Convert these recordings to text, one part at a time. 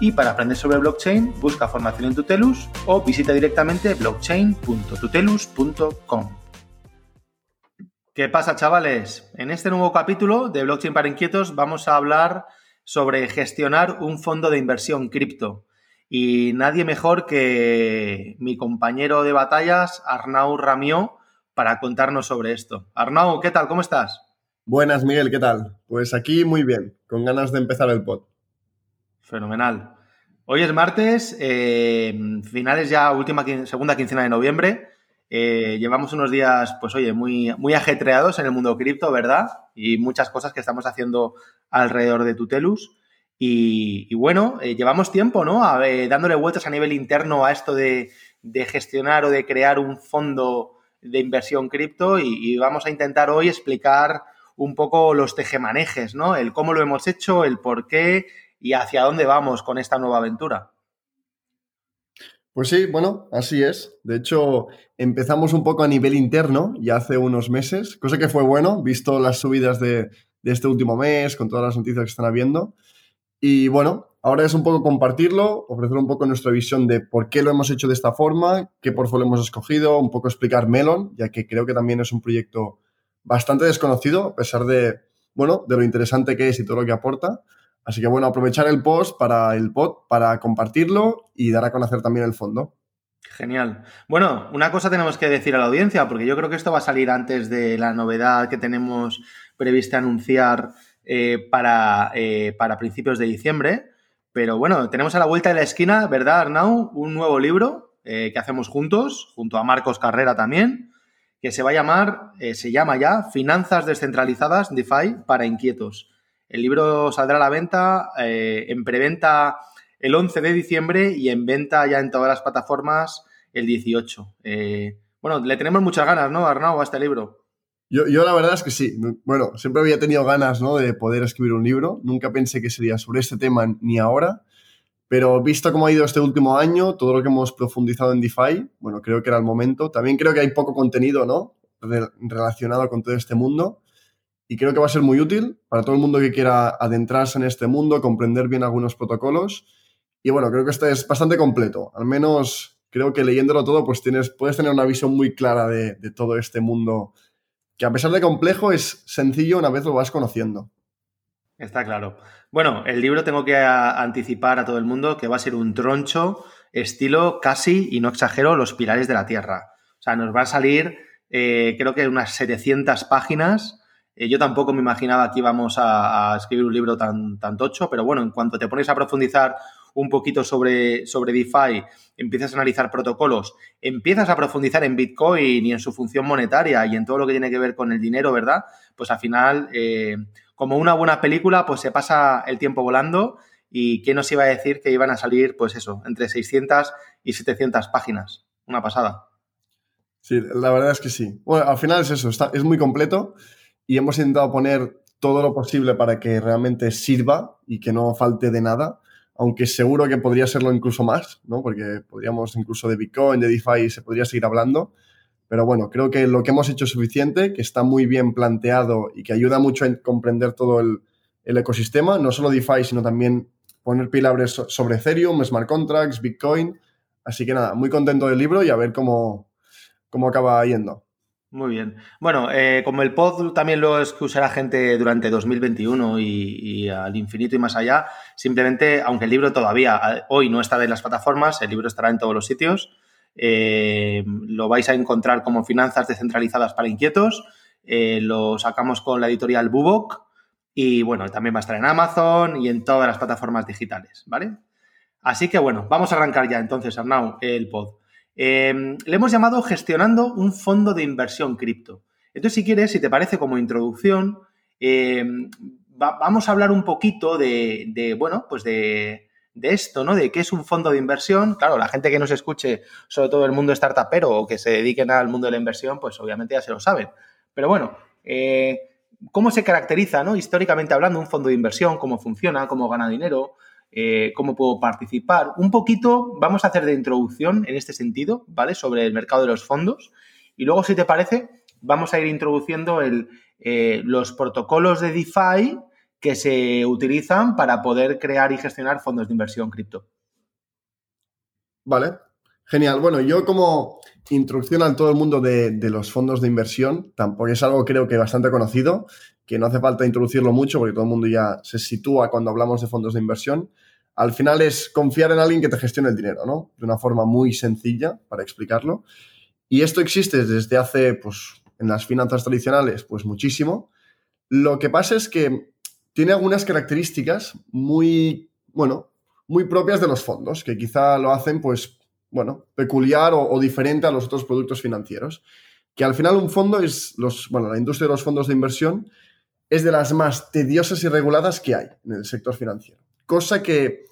y para aprender sobre blockchain, busca formación en Tutelus o visita directamente blockchain.tutelus.com. ¿Qué pasa, chavales? En este nuevo capítulo de Blockchain para Inquietos vamos a hablar sobre gestionar un fondo de inversión cripto. Y nadie mejor que mi compañero de batallas, Arnau Ramió, para contarnos sobre esto. Arnau, ¿qué tal? ¿Cómo estás? Buenas, Miguel, ¿qué tal? Pues aquí muy bien, con ganas de empezar el pod. Fenomenal. Hoy es martes, eh, finales ya, última, segunda quincena de noviembre. Eh, llevamos unos días, pues oye, muy, muy ajetreados en el mundo cripto, ¿verdad? Y muchas cosas que estamos haciendo alrededor de Tutelus. Y, bueno, eh, llevamos tiempo, ¿no? dándole vueltas a nivel interno a esto de, gestionar o de crear un fondo de inversión cripto y, y, vamos a intentar hoy explicar un poco los tejemanejes, ¿no? El cómo lo hemos hecho, el por qué y hacia dónde vamos con esta nueva aventura. Pues sí, bueno, así es. De hecho, empezamos un poco a nivel interno ya hace unos meses, cosa que fue bueno, visto las subidas de, este último mes, con todas las noticias que están habiendo. Y bueno, ahora es un poco compartirlo, ofrecer un poco nuestra visión de por qué lo hemos hecho de esta forma, qué portfolio hemos escogido, un poco explicar Melon, ya que creo que también es un proyecto bastante desconocido, a pesar de, bueno, de lo interesante que es y todo lo que aporta. Así que bueno, aprovechar el post para el pod, para compartirlo y dar a conocer también el fondo. Genial. Bueno, una cosa tenemos que decir a la audiencia, porque yo creo que esto va a salir antes de la novedad que tenemos prevista anunciar eh, para, eh, para principios de diciembre. Pero bueno, tenemos a la vuelta de la esquina, ¿verdad, Arnau? Un nuevo libro eh, que hacemos juntos, junto a Marcos Carrera también, que se va a llamar, se llama ya Finanzas descentralizadas DeFi para inquietos. El libro saldrá a la venta eh, en preventa el 11 de diciembre y en venta ya en todas las plataformas el 18. Eh, bueno, le tenemos muchas ganas, ¿no, Arnau, a este libro? Yo, la verdad es que sí. Bueno, siempre había tenido ganas ¿no? de poder escribir un libro. Nunca pensé que sería sobre este tema ni ahora. Pero visto cómo ha ido este último año, todo lo que hemos profundizado en DeFi, bueno, creo que era el momento. También creo que hay poco contenido, ¿no? relacionado con todo este mundo y creo que va a ser muy útil para todo el mundo que quiera adentrarse en este mundo, comprender bien algunos protocolos. Y bueno, creo que este es bastante completo. Al menos creo que leyéndolo todo, pues tienes, puedes tener una visión muy clara de, todo este mundo, que a pesar de complejo, es sencillo una vez lo vas conociendo. Está claro. Bueno, el libro tengo que anticipar a todo el mundo que va a ser un troncho estilo casi, y no exagero, los pilares de la Tierra. O sea, nos va a salir, eh, creo que unas 700 páginas eh, yo tampoco me imaginaba que íbamos a, escribir un libro tan, tocho, pero bueno, en cuanto te pones a profundizar un poquito sobre, sobre DeFi, empiezas a analizar protocolos, empiezas a profundizar en Bitcoin y en su función monetaria y en todo lo que tiene que ver con el dinero, ¿verdad? Pues al final, eh, como una buena película, pues se pasa el tiempo volando y ¿quién nos iba a decir que iban a salir, pues eso, entre 600 y 700 páginas? Una pasada. Sí, la verdad es que sí. Bueno, al final es eso, está, es muy completo y hemos intentado poner todo lo posible para que realmente sirva y que no falte de nada, aunque seguro que podría serlo incluso más, ¿no? Porque podríamos incluso de Bitcoin, de DeFi, se podría seguir hablando. Pero bueno, creo que lo que hemos hecho es suficiente, que está muy bien planteado y que ayuda mucho a comprender todo el, ecosistema, no solo DeFi, sino también poner pilares sobre Ethereum, smart contracts, Bitcoin. Así que nada, muy contento del libro y a ver cómo, cómo acaba yendo. Muy bien. Bueno, eh, como el pod también lo usará gente durante 2021 y, al infinito y más allá, simplemente, aunque el libro todavía hoy no está en las plataformas, el libro estará en todos los sitios, eh, lo vais a encontrar como Finanzas Descentralizadas para Inquietos, eh, lo sacamos con la editorial Bubok y bueno, también va a estar en Amazon y en todas las plataformas digitales, ¿vale? Así que bueno, vamos a arrancar ya entonces, Arnau, el pod. Em, le hemos llamado gestionando un fondo de inversión cripto. Entonces, si quieres, si te parece como introducción, em, vamos a hablar un poquito de, bueno, pues de, de esto, ¿no? De qué es un fondo de inversión. Claro, la gente que nos escuche, sobre todo el mundo startupero o que se dediquen al mundo de la inversión, pues obviamente ya se lo saben. Pero bueno, eh, ¿cómo se caracteriza, ¿no? Históricamente hablando, un fondo de inversión? ¿Cómo funciona? ¿Cómo gana dinero? Eh, ¿Cómo puedo participar? Un poquito vamos a hacer de introducción en este sentido, ¿vale? Sobre el mercado de los fondos. Y luego, si te parece, vamos a ir introduciendo el, eh, los protocolos de DeFi que se utilizan para poder crear y gestionar fondos de inversión cripto. Vale, genial. Bueno, yo como introducción a todo el mundo de, los fondos de inversión, tampoco es algo creo que bastante conocido, que no hace falta introducirlo mucho porque todo el mundo ya se sitúa cuando hablamos de fondos de inversión. Al final es confiar en alguien que te gestione el dinero, ¿no? De una forma muy sencilla para explicarlo. Y esto existe desde hace, pues, en las finanzas tradicionales, pues muchísimo. Lo que pasa es que tiene algunas características muy, bueno, muy propias de los fondos, que quizá lo hacen, pues, bueno, peculiar o, diferente a los otros productos financieros. Que al final un fondo es, los, bueno, la industria de los fondos de inversión es de las más tediosas y reguladas que hay en el sector financiero. Cosa que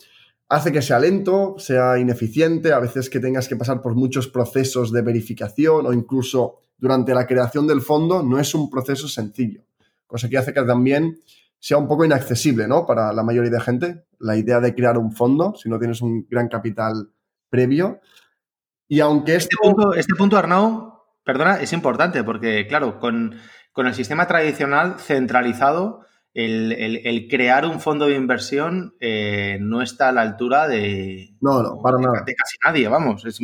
hace que sea lento, sea ineficiente, a veces que tengas que pasar por muchos procesos de verificación o incluso durante la creación del fondo no es un proceso sencillo. Cosa que hace que también sea un poco inaccesible, ¿no? Para la mayoría de gente, la idea de crear un fondo, si no tienes un gran capital previo. Y aunque este punto, este punto perdona, es importante porque, claro, con, el sistema tradicional centralizado, el, crear un fondo de inversión eh, no está a la altura de, no, no, para nada. de casi nadie, vamos. Es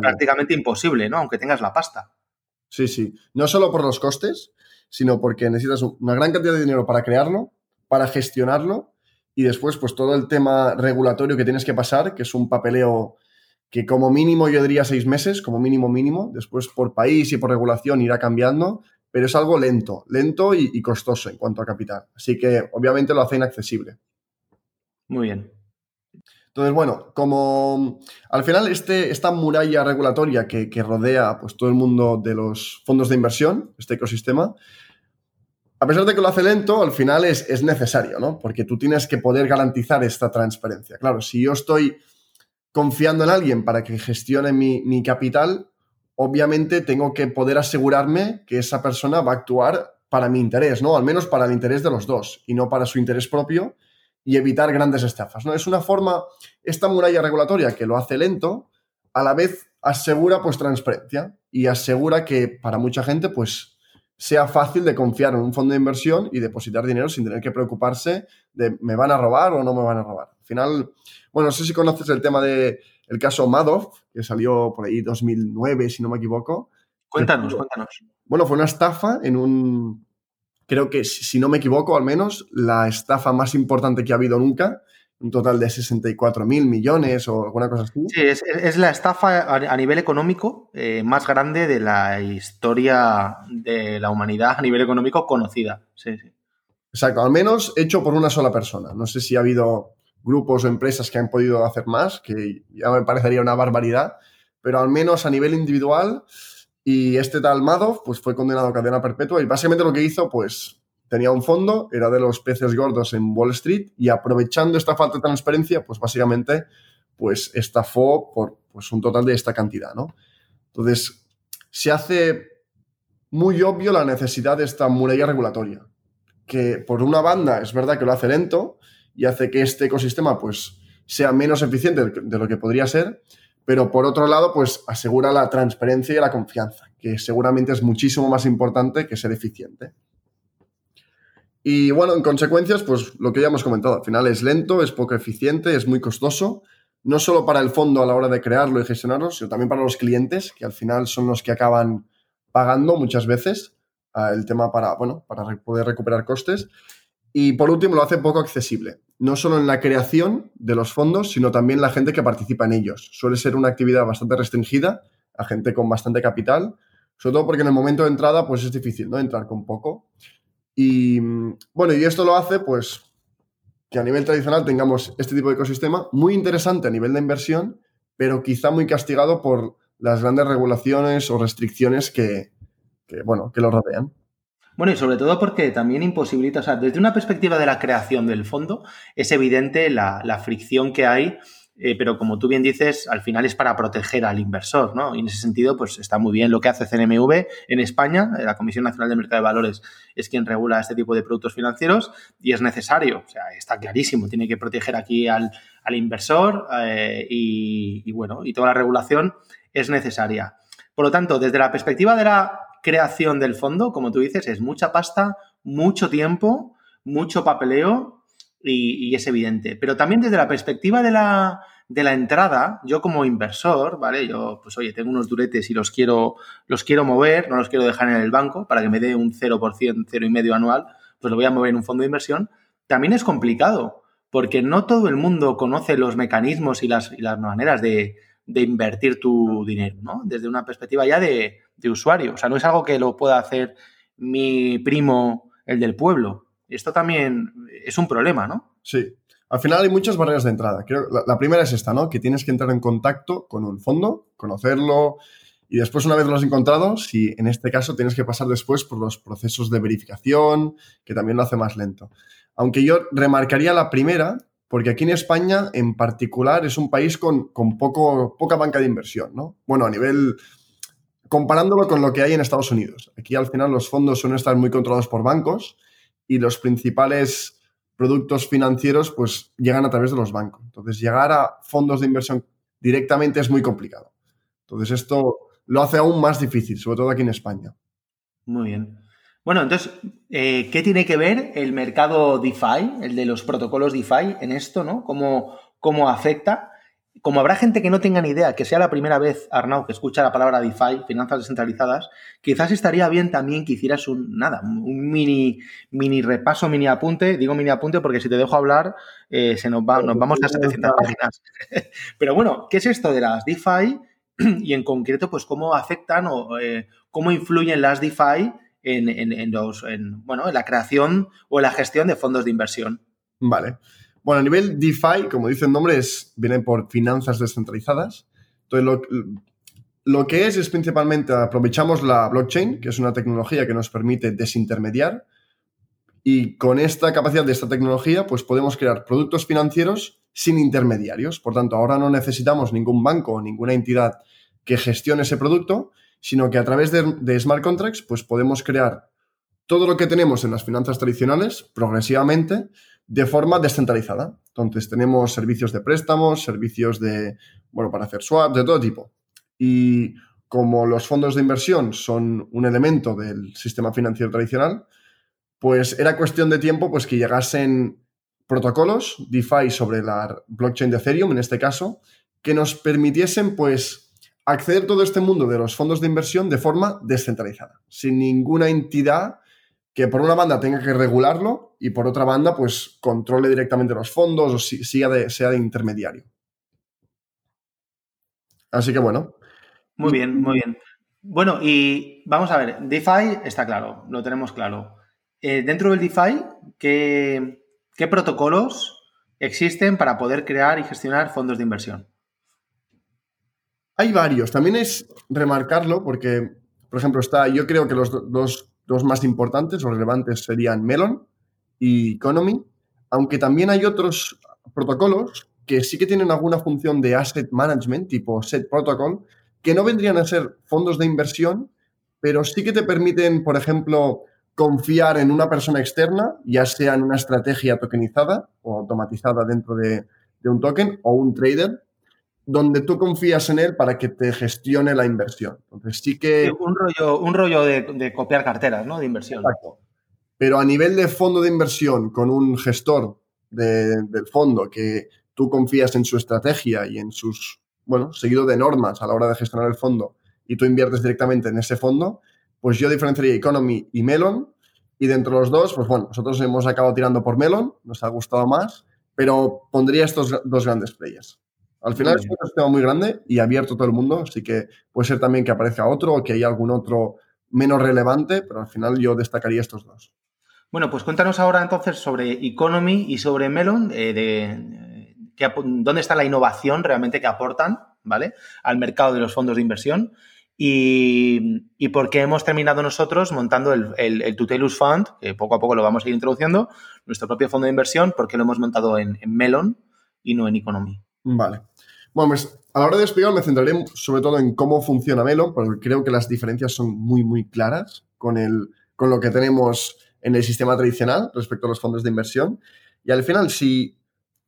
prácticamente imposible, ¿no? Aunque tengas la pasta. Sí, sí. No solo por los costes, sino porque necesitas una gran cantidad de dinero para crearlo, para gestionarlo y después pues todo el tema regulatorio que tienes que pasar, que es un papeleo que como mínimo yo diría seis meses, como mínimo mínimo, después por país y por regulación irá cambiando, pero es algo lento, lento y, y costoso en cuanto a capital. Así que obviamente lo hace inaccesible. Muy bien. Entonces, bueno, como al final este, esta muralla regulatoria que, que, rodea pues, todo el mundo de los fondos de inversión, este ecosistema, a pesar de que lo hace lento, al final es, es necesario, ¿no? Porque tú tienes que poder garantizar esta transparencia. Claro, si yo estoy confiando en alguien para que gestione mi, mi capital, obviamente tengo que poder asegurarme que esa persona va a actuar para mi interés, ¿no? Al menos para el interés de los dos y no para su interés propio y evitar grandes estafas, ¿no? Es una forma, esta muralla regulatoria que lo hace lento, a la vez asegura pues transparencia y asegura que para mucha gente pues sea fácil de confiar en un fondo de inversión y depositar dinero sin tener que preocuparse de me van a robar o no me van a robar. Al final, bueno, no sé si conoces el tema del el caso Madoff, que salió por ahí 2009, si no me equivoco. Cuéntanos, cuéntanos. Bueno, fue una estafa en un, creo que si no me equivoco, al menos la estafa más importante que ha habido nunca un total de 64 mil millones o alguna cosa así. Sí, es, la estafa a, nivel económico eh, más grande de la historia de la humanidad a nivel económico conocida. Sí, sí. Exacto, al menos hecho por una sola persona. No sé si ha habido grupos o empresas que han podido hacer más, que ya me parecería una barbaridad, pero al menos a nivel individual. Y este tal Madoff pues fue condenado a cadena perpetua y básicamente lo que hizo pues tenía un fondo, era de los peces gordos en Wall Street y aprovechando esta falta de transparencia, pues básicamente pues estafó por pues, un total de esta cantidad, ¿no? Entonces, se hace muy obvio la necesidad de esta muralla regulatoria, que por una banda es verdad que lo hace lento y hace que este ecosistema pues sea menos eficiente de lo que podría ser, pero por otro lado pues asegura la transparencia y la confianza, que seguramente es muchísimo más importante que ser eficiente. Y bueno, en consecuencias, pues lo que ya hemos comentado, al final es lento, es poco eficiente, es muy costoso, no solo para el fondo a la hora de crearlo y gestionarlo, sino también para los clientes, que al final son los que acaban pagando muchas veces ah, el tema para, bueno, para poder recuperar costes. Y por último, lo hace poco accesible, no solo en la creación de los fondos, sino también la gente que participa en ellos. Suele ser una actividad bastante restringida a gente con bastante capital, sobre todo porque en el momento de entrada pues es difícil, ¿no? Entrar con poco. Y bueno, y esto lo hace pues que a nivel tradicional tengamos este tipo de ecosistema muy interesante a nivel de inversión, pero quizá muy castigado por las grandes regulaciones o restricciones que, bueno, que lo rodean. Bueno, y sobre todo porque también imposibilita, o sea, desde una perspectiva de la creación del fondo, es evidente la, la fricción que hay eh, pero como tú bien dices, al final es para proteger al inversor, ¿no? Y en ese sentido, pues está muy bien lo que hace CNMV en España, eh, la Comisión Nacional de Mercado de Valores es quien regula este tipo de productos financieros y es necesario, o sea, está clarísimo, tiene que proteger aquí al, inversor eh, y, bueno, y toda la regulación es necesaria. Por lo tanto, desde la perspectiva de la creación del fondo, como tú dices, es mucha pasta, mucho tiempo, mucho papeleo y, es evidente. Pero también desde la perspectiva de la, de la entrada, yo como inversor, ¿vale? Yo, pues oye, tengo unos duretes y los quiero, los quiero mover, no los quiero dejar en el banco para que me dé un 0%, 0,5 anual, pues lo voy a mover en un fondo de inversión. También es complicado, porque no todo el mundo conoce los mecanismos y las, y las maneras de, de, invertir tu dinero, ¿no? Desde una perspectiva ya de, de usuario. O sea, no es algo que lo pueda hacer mi primo, el del pueblo. Esto también es un problema, ¿no? Sí. Al final hay muchas barreras de entrada. la, primera es esta, ¿no? Que tienes que entrar en contacto con un fondo, conocerlo y después una vez lo has encontrado, si en este caso tienes que pasar después por los procesos de verificación, que también lo hace más lento. Aunque yo remarcaría la primera, porque aquí en España en particular es un país con, con poco, poca banca de inversión, ¿no? Bueno, a nivel comparándolo con lo que hay en Estados Unidos. Aquí al final los fondos suelen estar muy controlados por bancos y los principales productos financieros pues llegan a través de los bancos. Entonces, llegar a fondos de inversión directamente es muy complicado. Entonces, esto lo hace aún más difícil, sobre todo aquí en España. Muy bien. Bueno, entonces, eh, ¿qué tiene que ver el mercado DeFi, el de los protocolos DeFi en esto, ¿no? ¿Cómo, cómo afecta? como habrá gente que no tenga ni idea, que sea la primera vez, Arnau, que escucha la palabra DeFi, finanzas descentralizadas, quizás estaría bien también que hicieras un, nada, un mini, mini repaso, mini apunte. Digo mini apunte porque si te dejo hablar, eh, se nos, va, nos vamos a 700 páginas. Pero bueno, ¿qué es esto de las DeFi? Y en concreto, pues cómo afectan o eh, cómo influyen las DeFi en, en, los, en, bueno, en la creación o en la gestión de fondos de inversión. Vale. Bueno, a nivel DeFi, como dice el nombre, viene por finanzas descentralizadas. Entonces, lo, que es es principalmente aprovechamos la blockchain, que es una tecnología que nos permite desintermediar, y con esta capacidad de esta tecnología, pues podemos crear productos financieros sin intermediarios. Por tanto, ahora no necesitamos ningún banco o ninguna entidad que gestione ese producto, sino que a través de, smart contracts, pues podemos crear todo lo que tenemos en las finanzas tradicionales progresivamente de forma descentralizada. Entonces tenemos servicios de préstamos, servicios de, bueno, para hacer swap, de todo tipo. Y como los fondos de inversión son un elemento del sistema financiero tradicional, pues era cuestión de tiempo pues que llegasen protocolos DeFi sobre la blockchain de Ethereum, en este caso, que nos permitiesen pues acceder a todo este mundo de los fondos de inversión de forma descentralizada, sin ninguna entidad que por una banda tenga que regularlo y por otra banda pues controle directamente los fondos o sea de, sea de intermediario. Así que bueno. Muy bien, muy bien. Bueno, y vamos a ver, DeFi está claro, lo tenemos claro. Eh, dentro del DeFi, ¿qué, ¿qué protocolos existen para poder crear y gestionar fondos de inversión? Hay varios. También es remarcarlo porque, por ejemplo, está, yo creo que los dos dos más importantes o relevantes serían Melon y Economy, aunque también hay otros protocolos que sí que tienen alguna función de asset management, tipo Set Protocol, que no vendrían a ser fondos de inversión, pero sí que te permiten, por ejemplo, confiar en una persona externa, ya sea en una estrategia tokenizada o automatizada dentro de, de un token o un trader, donde tú confías en él para que te gestione la inversión. Entonces sí que... un rollo, un rollo de, copiar carteras, ¿no? De inversión. Exacto. Pero a nivel de fondo de inversión, con un gestor del fondo que tú confías en su estrategia y en sus, bueno, seguido de normas a la hora de gestionar el fondo y tú inviertes directamente en ese fondo, pues yo diferenciaría Economy y Melon. Y dentro de los dos, pues bueno, nosotros hemos acabado tirando por Melon, nos ha gustado más, pero pondría estos dos grandes players. Al final es un sistema muy grande y abierto a todo el mundo, así que puede ser también que aparezca otro o que haya algún otro menos relevante, pero al final yo destacaría estos dos. Bueno, pues cuéntanos ahora entonces sobre Economy y sobre Melon, eh, de, dónde está la innovación realmente que aportan, ¿vale? Al mercado de los fondos de inversión Y, por qué hemos terminado nosotros montando el, el, Tutelus Fund, que poco a poco lo vamos a ir introduciendo, nuestro propio fondo de inversión, porque lo hemos montado en, Melon y no en Economy. Vale. Bueno, pues a la hora de explicar me centraré sobre todo en cómo funciona Melon, porque creo que las diferencias son muy, muy claras con, el, con lo que tenemos en el sistema tradicional respecto a los fondos de inversión. Y al final, si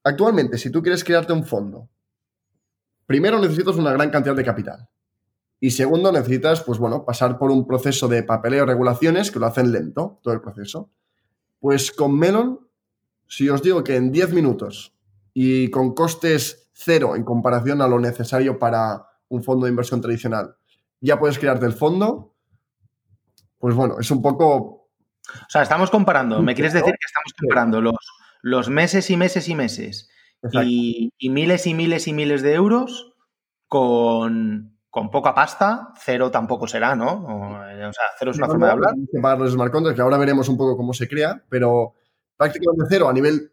actualmente, si tú quieres crearte un fondo, primero necesitas una gran cantidad de capital. Y segundo, necesitas, pues bueno, pasar por un proceso de papeleo regulaciones que lo hacen lento, todo el proceso. Pues con Melon, si os digo que en 10 minutos y con costes cero en comparación a lo necesario para un fondo de inversión tradicional, ya puedes crearte el fondo, pues bueno, es un poco... O sea, estamos comparando, me quieres decir que estamos comparando los, los meses y meses y meses y, y miles y miles y miles de euros con, con poca pasta, cero tampoco será, ¿no? O, sea, cero es una forma de hablar. Para los smart contracts, que ahora veremos un poco cómo se crea, pero prácticamente cero a nivel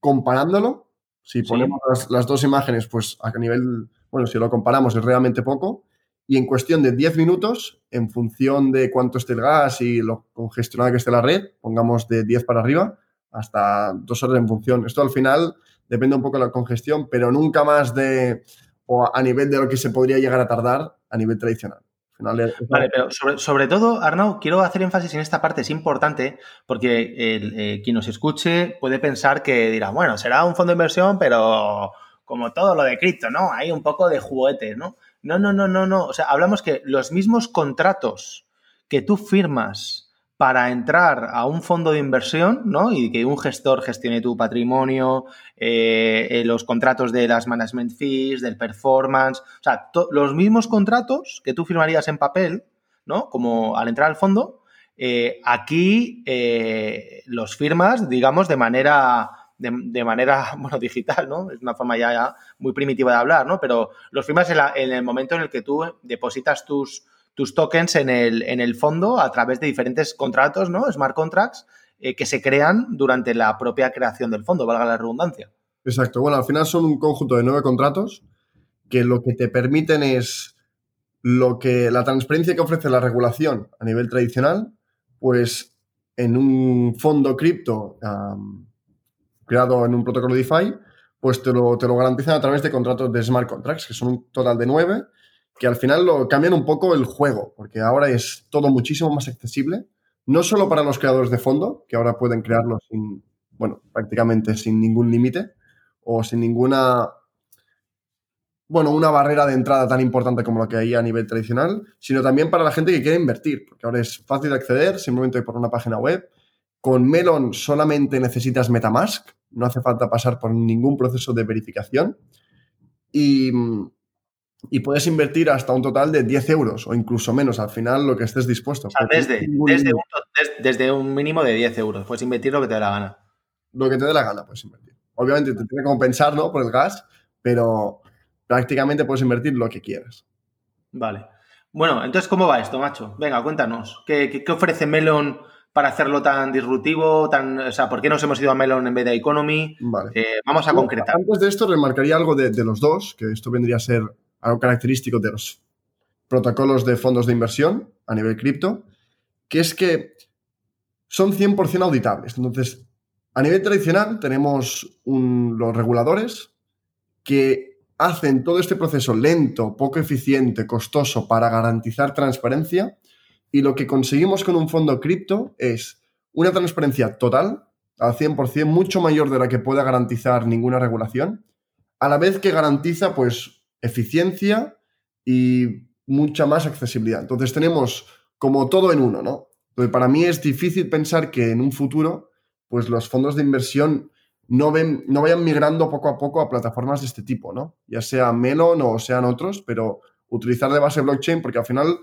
comparándolo. Si ponemos las, dos imágenes, pues a nivel, bueno, si lo comparamos es realmente poco. Y en cuestión de 10 minutos, en función de cuánto esté el gas y lo congestionada que esté la red, pongamos de 10 para arriba, hasta dos horas en función. Esto al final depende un poco de la congestión, pero nunca más de o a nivel de lo que se podría llegar a tardar a nivel tradicional. Vale, pero sobre, todo, Arnau, quiero hacer énfasis en esta parte, es importante, porque eh, quien nos escuche puede pensar que dirá, bueno, será un fondo de inversión, pero como todo lo de cripto, ¿no? Hay un poco de juguete, ¿no? No, no, no, no, no. O sea, hablamos que los mismos contratos que tú firmas para entrar a un fondo de inversión, ¿no? Y que un gestor gestione tu patrimonio, eh, eh, los contratos de las management fees, del performance, o sea, los mismos contratos que tú firmarías en papel, ¿no? Como al entrar al fondo, eh, aquí los firmas, digamos, de manera, de, manera, bueno, digital, ¿no? Es una forma ya, muy primitiva de hablar, ¿no? Pero los firmas en el momento en el que tú depositas tus tus tokens en el, en el fondo a través de diferentes contratos, ¿no? Smart contracts eh, que se crean durante la propia creación del fondo, valga la redundancia. Exacto. Bueno, al final son un conjunto de nueve contratos que lo que te permiten es lo que la transparencia que ofrece la regulación a nivel tradicional, pues en un fondo cripto creado en un protocolo DeFi, pues te lo, te lo garantizan a través de contratos de smart contracts, que son un total de nueve que al final lo cambian un poco el juego, porque ahora es todo muchísimo más accesible, no solo para los creadores de fondo, que ahora pueden crearlo sin, bueno, prácticamente sin ningún límite o sin ninguna, bueno, una barrera de entrada tan importante como lo que hay a nivel tradicional, sino también para la gente que quiere invertir, porque ahora es fácil de acceder simplemente por una página web. Con Melon solamente necesitas Metamask, no hace falta pasar por ningún proceso de verificación. Y, y puedes invertir hasta un total de 10 euros o incluso menos al final lo que estés dispuesto. desde, desde, un, mínimo de 10 euros, puedes invertir lo que te dé la gana. Lo que te dé la gana puedes invertir. Obviamente te tiene que compensar ¿no? por el gas, pero prácticamente puedes invertir lo que quieras. Vale. Bueno, entonces, ¿cómo va esto, macho? Venga, cuéntanos. ¿Qué, ofrece Melon para hacerlo tan disruptivo? Tan, o sea, ¿por qué nos hemos ido a Melon en vez de Economy? Vale. Eh, vamos a concretar. Antes de esto, remarcaría algo de, de los dos, que esto vendría a ser algo característico de los protocolos de fondos de inversión a nivel cripto, que es que son 100% auditables. Entonces, a nivel tradicional tenemos los reguladores que hacen todo este proceso lento, poco eficiente, costoso para garantizar transparencia y lo que conseguimos con un fondo cripto es una transparencia total, al 100%, mucho mayor de la que pueda garantizar ninguna regulación, a la vez que garantiza pues eficiencia y mucha más accesibilidad. Entonces tenemos como todo en uno, ¿no? Entonces, para mí es difícil pensar que en un futuro, pues los fondos de inversión no, ven, no vayan migrando poco a poco a plataformas de este tipo, ¿no? Ya sea Melon o sean otros, pero utilizar de base blockchain porque al final,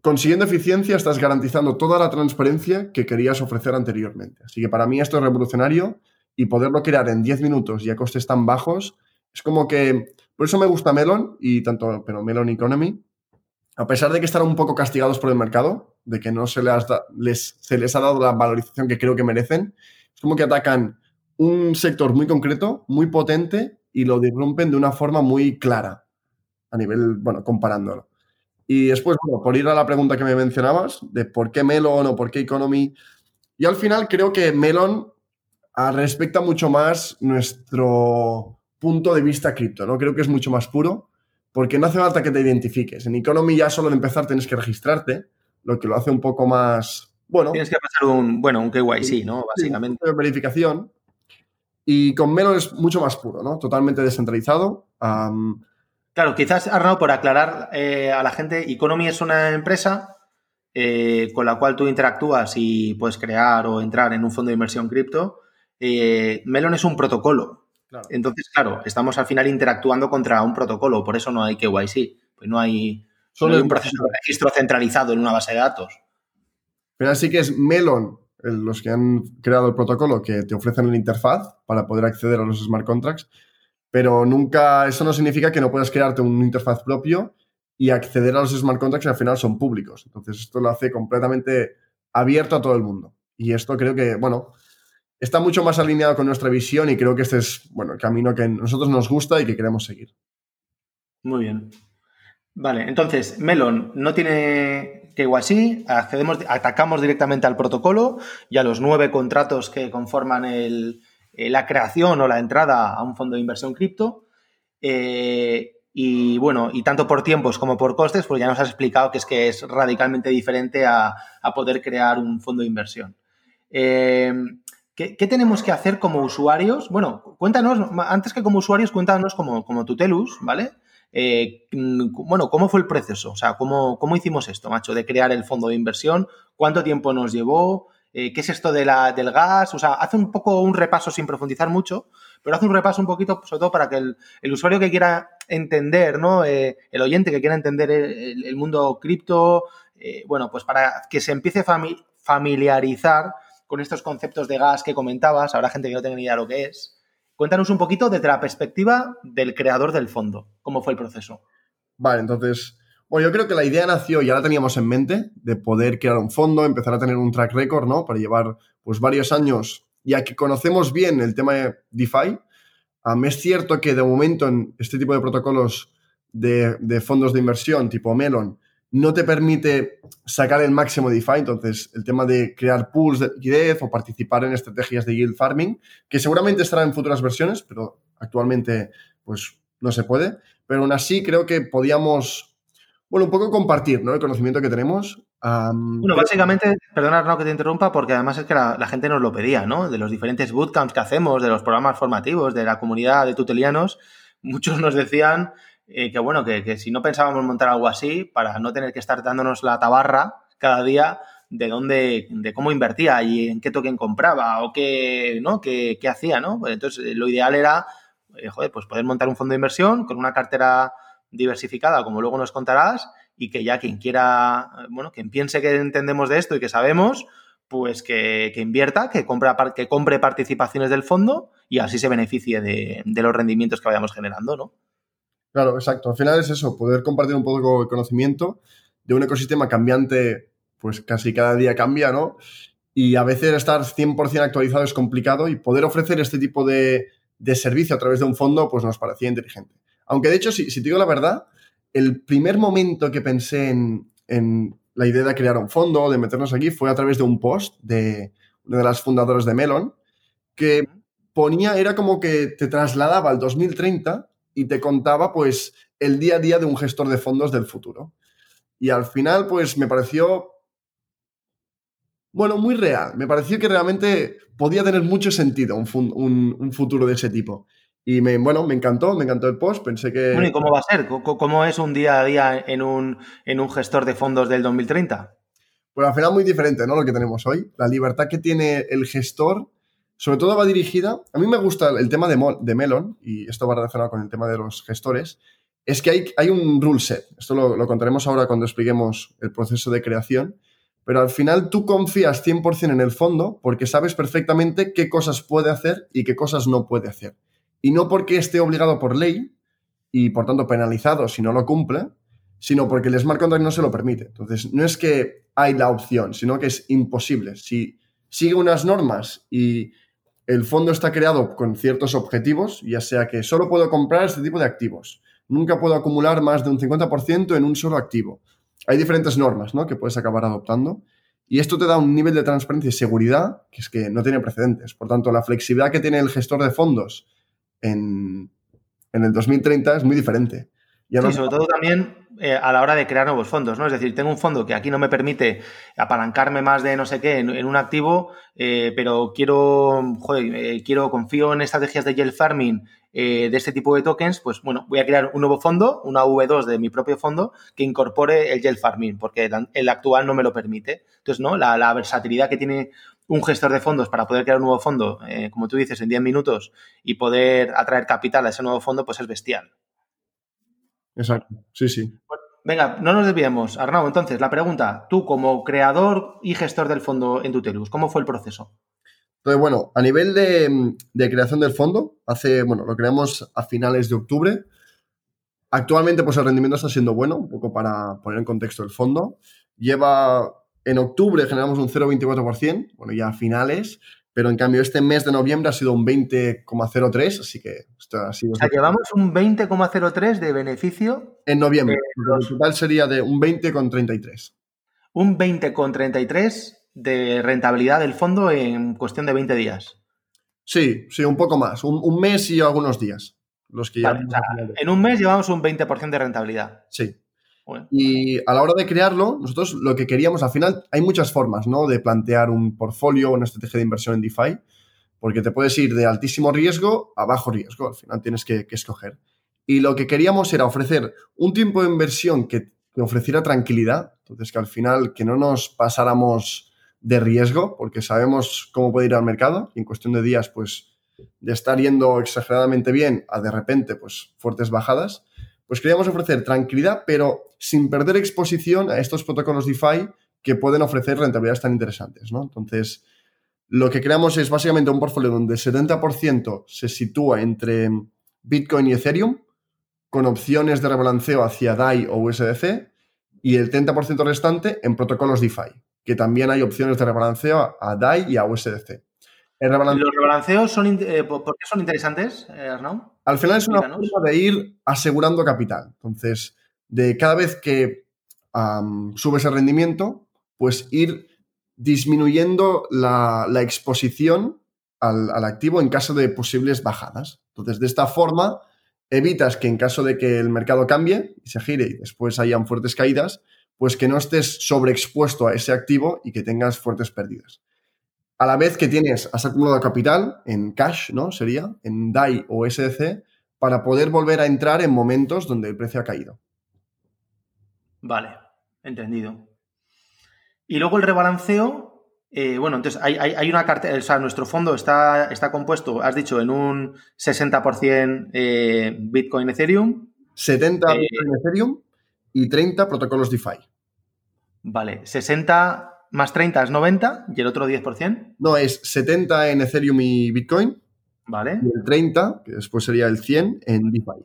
consiguiendo eficiencia, estás garantizando toda la transparencia que querías ofrecer anteriormente. Así que para mí esto es revolucionario y poderlo crear en 10 minutos y a costes tan bajos es como que, por eso me gusta Melon y tanto, pero Melon Economy, a pesar de que están un poco castigados por el mercado, de que no se les, se les ha dado la valorización que creo que merecen, es como que atacan un sector muy concreto, muy potente y lo disrumpen de una forma muy clara a nivel, bueno, comparándolo. Y después, bueno, por ir a la pregunta que me mencionabas, de por qué Melon o por qué Economy, y al final creo que Melon ah, respecta mucho más nuestro punto de vista cripto, ¿no? Creo que es mucho más puro, porque no hace falta que te identifiques. En Economy ya solo al empezar tienes que registrarte, lo que lo hace un poco más, bueno... Tienes que pasar un, bueno, un KYC, ¿no? Básicamente. Verificación. Y con Melon es mucho más puro, ¿no? Totalmente descentralizado. Claro, quizás, Arnaud, por aclarar eh, a la gente, Economy es una empresa eh, con la cual tú interactúas y puedes crear o entrar en un fondo de inversión cripto. Eh, Melon es un protocolo. Entonces, claro, estamos al final interactuando contra un protocolo, por eso no hay KYC, pues no hay, solo hay un proceso de registro centralizado en una base de datos. Pero así que es Melon los que han creado el protocolo que te ofrecen la interfaz para poder acceder a los smart contracts pero nunca, eso no significa que no puedas crearte un interfaz propio y acceder a los smart contracts que al final son públicos. Entonces, esto lo hace completamente abierto a todo el mundo. Y esto creo que, bueno, está mucho más alineado con nuestra visión y creo que este es, bueno, el camino que a nosotros nos gusta y que queremos seguir. Muy bien. Vale, entonces, Melon no tiene que igual sí, accedemos, atacamos directamente al protocolo y a los nueve contratos que conforman el, eh, la creación o la entrada a un fondo de inversión cripto. Eh, y bueno, y tanto por tiempos como por costes, pues ya nos has explicado que es que es radicalmente diferente a, poder crear un fondo de inversión. Eh, ¿qué, tenemos que hacer como usuarios? Bueno, cuéntanos, antes que como usuarios, cuéntanos como, como Tutelus, ¿vale? bueno, ¿cómo fue el proceso? O sea, ¿cómo, ¿cómo, hicimos esto, macho, de crear el fondo de inversión? ¿Cuánto tiempo nos llevó? Eh, qué es esto de la, del gas, o sea, hace un poco un repaso sin profundizar mucho, pero hace un repaso un poquito, sobre todo para que el, usuario que quiera entender, ¿no? Eh, el oyente que quiera entender el, mundo cripto, eh, bueno, pues para que se empiece a familiarizar con estos conceptos de gas que comentabas, habrá gente que no tenga ni idea de lo que es. Cuéntanos un poquito desde la perspectiva del creador del fondo, cómo fue el proceso. Vale, entonces, bueno, yo creo que la idea nació, ya la teníamos en mente, de poder crear un fondo, empezar a tener un track record, ¿no? Para llevar pues varios años, ya que conocemos bien el tema de DeFi. es cierto que de momento en este tipo de protocolos de, fondos de inversión tipo Melon no te permite sacar el máximo de DeFi, entonces el tema de crear pools de liquidez o participar en estrategias de yield farming, que seguramente estarán en futuras versiones, pero actualmente pues no se puede, pero aún así creo que podíamos bueno, un poco compartir ¿no? el conocimiento que tenemos. bueno, básicamente, perdona no que te interrumpa, porque además es que la, gente nos lo pedía, ¿no? De los diferentes bootcamps que hacemos, de los programas formativos, de la comunidad de tutelianos, muchos nos decían eh, que, bueno, que, si no pensábamos montar algo así, para no tener que estar dándonos la tabarra cada día de dónde, de cómo invertía y en qué token compraba o qué, ¿no? qué, qué hacía, ¿no? Pues entonces, lo ideal era, eh, joder, pues poder montar un fondo de inversión con una cartera diversificada, como luego nos contarás, y que ya quien quiera, bueno, quien piense que entendemos de esto y que sabemos, pues que, invierta, que compre, que compre participaciones del fondo y así se beneficie de, los rendimientos que vayamos generando, ¿no? Claro, exacto. Al final es eso, poder compartir un poco el conocimiento de un ecosistema cambiante, pues casi cada día cambia, ¿no? Y a veces estar 100% actualizado es complicado y poder ofrecer este tipo de, de servicio a través de un fondo, pues nos parecía inteligente. Aunque de hecho, si, te digo la verdad, el primer momento que pensé en, la idea de crear un fondo, de meternos aquí, fue a través de un post de una de las fundadoras de Melon, que ponía, era como que te trasladaba al 2030 y te contaba pues el día a día de un gestor de fondos del futuro. Y al final pues me pareció, bueno, muy real. Me pareció que realmente podía tener mucho sentido un futuro de ese tipo. Y me, bueno, me encantó, me encantó el post, pensé que... Bueno, ¿y cómo va a ser? ¿Cómo es un día a día en un, en un gestor de fondos del 2030? Pues al final muy diferente, ¿no? Lo que tenemos hoy. La libertad que tiene el gestor, sobre todo va dirigida... A mí me gusta el tema de, de Melon, y esto va relacionado con el tema de los gestores, es que hay, hay un rule set. Esto lo, lo contaremos ahora cuando expliquemos el proceso de creación. Pero al final tú confías 100% en el fondo porque sabes perfectamente qué cosas puede hacer y qué cosas no puede hacer y no porque esté obligado por ley y por tanto penalizado si no lo cumple, sino porque el smart contract no se lo permite. Entonces, no es que hay la opción, sino que es imposible. Si sigue unas normas y el fondo está creado con ciertos objetivos, ya sea que solo puedo comprar este tipo de activos, nunca puedo acumular más de un 50% en un solo activo, hay diferentes normas ¿no? que puedes acabar adoptando. Y esto te da un nivel de transparencia y seguridad que es que no tiene precedentes. Por tanto, la flexibilidad que tiene el gestor de fondos en, en el 2030 es muy diferente. Y sobre todo también eh, a la hora de crear nuevos fondos, ¿no? Es decir, tengo un fondo que aquí no me permite apalancarme más de no sé qué en, un activo, eh, pero quiero, eh, quiero, confío en estrategias de yield farming de este tipo de tokens, pues bueno, voy a crear un nuevo fondo, una V2 de mi propio fondo, que incorpore el yield farming, porque el, actual no me lo permite. Entonces, ¿no? La, la, versatilidad que tiene un gestor de fondos para poder crear un nuevo fondo, como tú dices, en 10 minutos y poder atraer capital a ese nuevo fondo, pues es bestial. Exacto, sí, sí. venga, no nos desviemos. Arnau, entonces, la pregunta, tú como creador y gestor del fondo en Tutelus, ¿cómo fue el proceso? Entonces, bueno, a nivel de, creación del fondo, hace, bueno, lo creamos a finales de octubre. Actualmente, pues el rendimiento está siendo bueno, un poco para poner en contexto el fondo. Lleva, en octubre generamos un 0,24%, bueno, ya a finales, pero en cambio este mes de noviembre ha sido un 20,03, así que esto ha sido... O sea, llevamos un 20,03 de beneficio. En noviembre, eh, el total sería de un 20,33. Un 20,33 de rentabilidad del fondo en cuestión de 20 días. Sí, sí, un poco más, un, mes y algunos días. Los que ya en un mes llevamos un 20% de rentabilidad. Sí. Y a la hora de crearlo, nosotros lo que queríamos, al final, hay muchas formas, ¿no? De plantear un portfolio o una estrategia de inversión en DeFi, porque te puedes ir de altísimo riesgo a bajo riesgo, al final tienes que, escoger. Y lo que queríamos era ofrecer un tiempo de inversión que, que ofreciera tranquilidad, entonces que al final que no nos pasáramos de riesgo, porque sabemos cómo puede ir al mercado y en cuestión de días, pues, de estar yendo exageradamente bien a de repente, pues, fuertes bajadas pues queríamos ofrecer tranquilidad, pero sin perder exposición a estos protocolos DeFi que pueden ofrecer rentabilidades tan interesantes, ¿no? Entonces, lo que creamos es básicamente un portfolio donde el 70% se sitúa entre Bitcoin y Ethereum, con opciones de rebalanceo hacia DAI o USDC, y el 30% restante en protocolos DeFi, que también hay opciones de rebalanceo a DAI y a USDC. ¿Los rebalanceos son, eh, son interesantes, eh, Arnau? Al final es una forma de ir asegurando capital. Entonces, de cada vez que subes el rendimiento, pues ir disminuyendo la, exposición al, activo en caso de posibles bajadas. Entonces, de esta forma, evitas que en caso de que el mercado cambie y se gire y después hayan fuertes caídas, pues que no estés sobreexpuesto a ese activo y que tengas fuertes pérdidas a la vez que tienes, has acumulado capital en cash, ¿no? Sería, en DAI o SDC, para poder volver a entrar en momentos donde el precio ha caído. Vale, entendido. Y luego el rebalanceo, eh, bueno, entonces hay, una cartera, o sea, nuestro fondo está, está compuesto, has dicho, en un 60% eh, Bitcoin Ethereum. 70 eh, Bitcoin Ethereum y 30 protocolos DeFi. Vale, 60 más 30 es 90 y el otro 10%. No, es 70 en Ethereum y Bitcoin. Vale. Y el 30, que después sería el 100 en DeFi.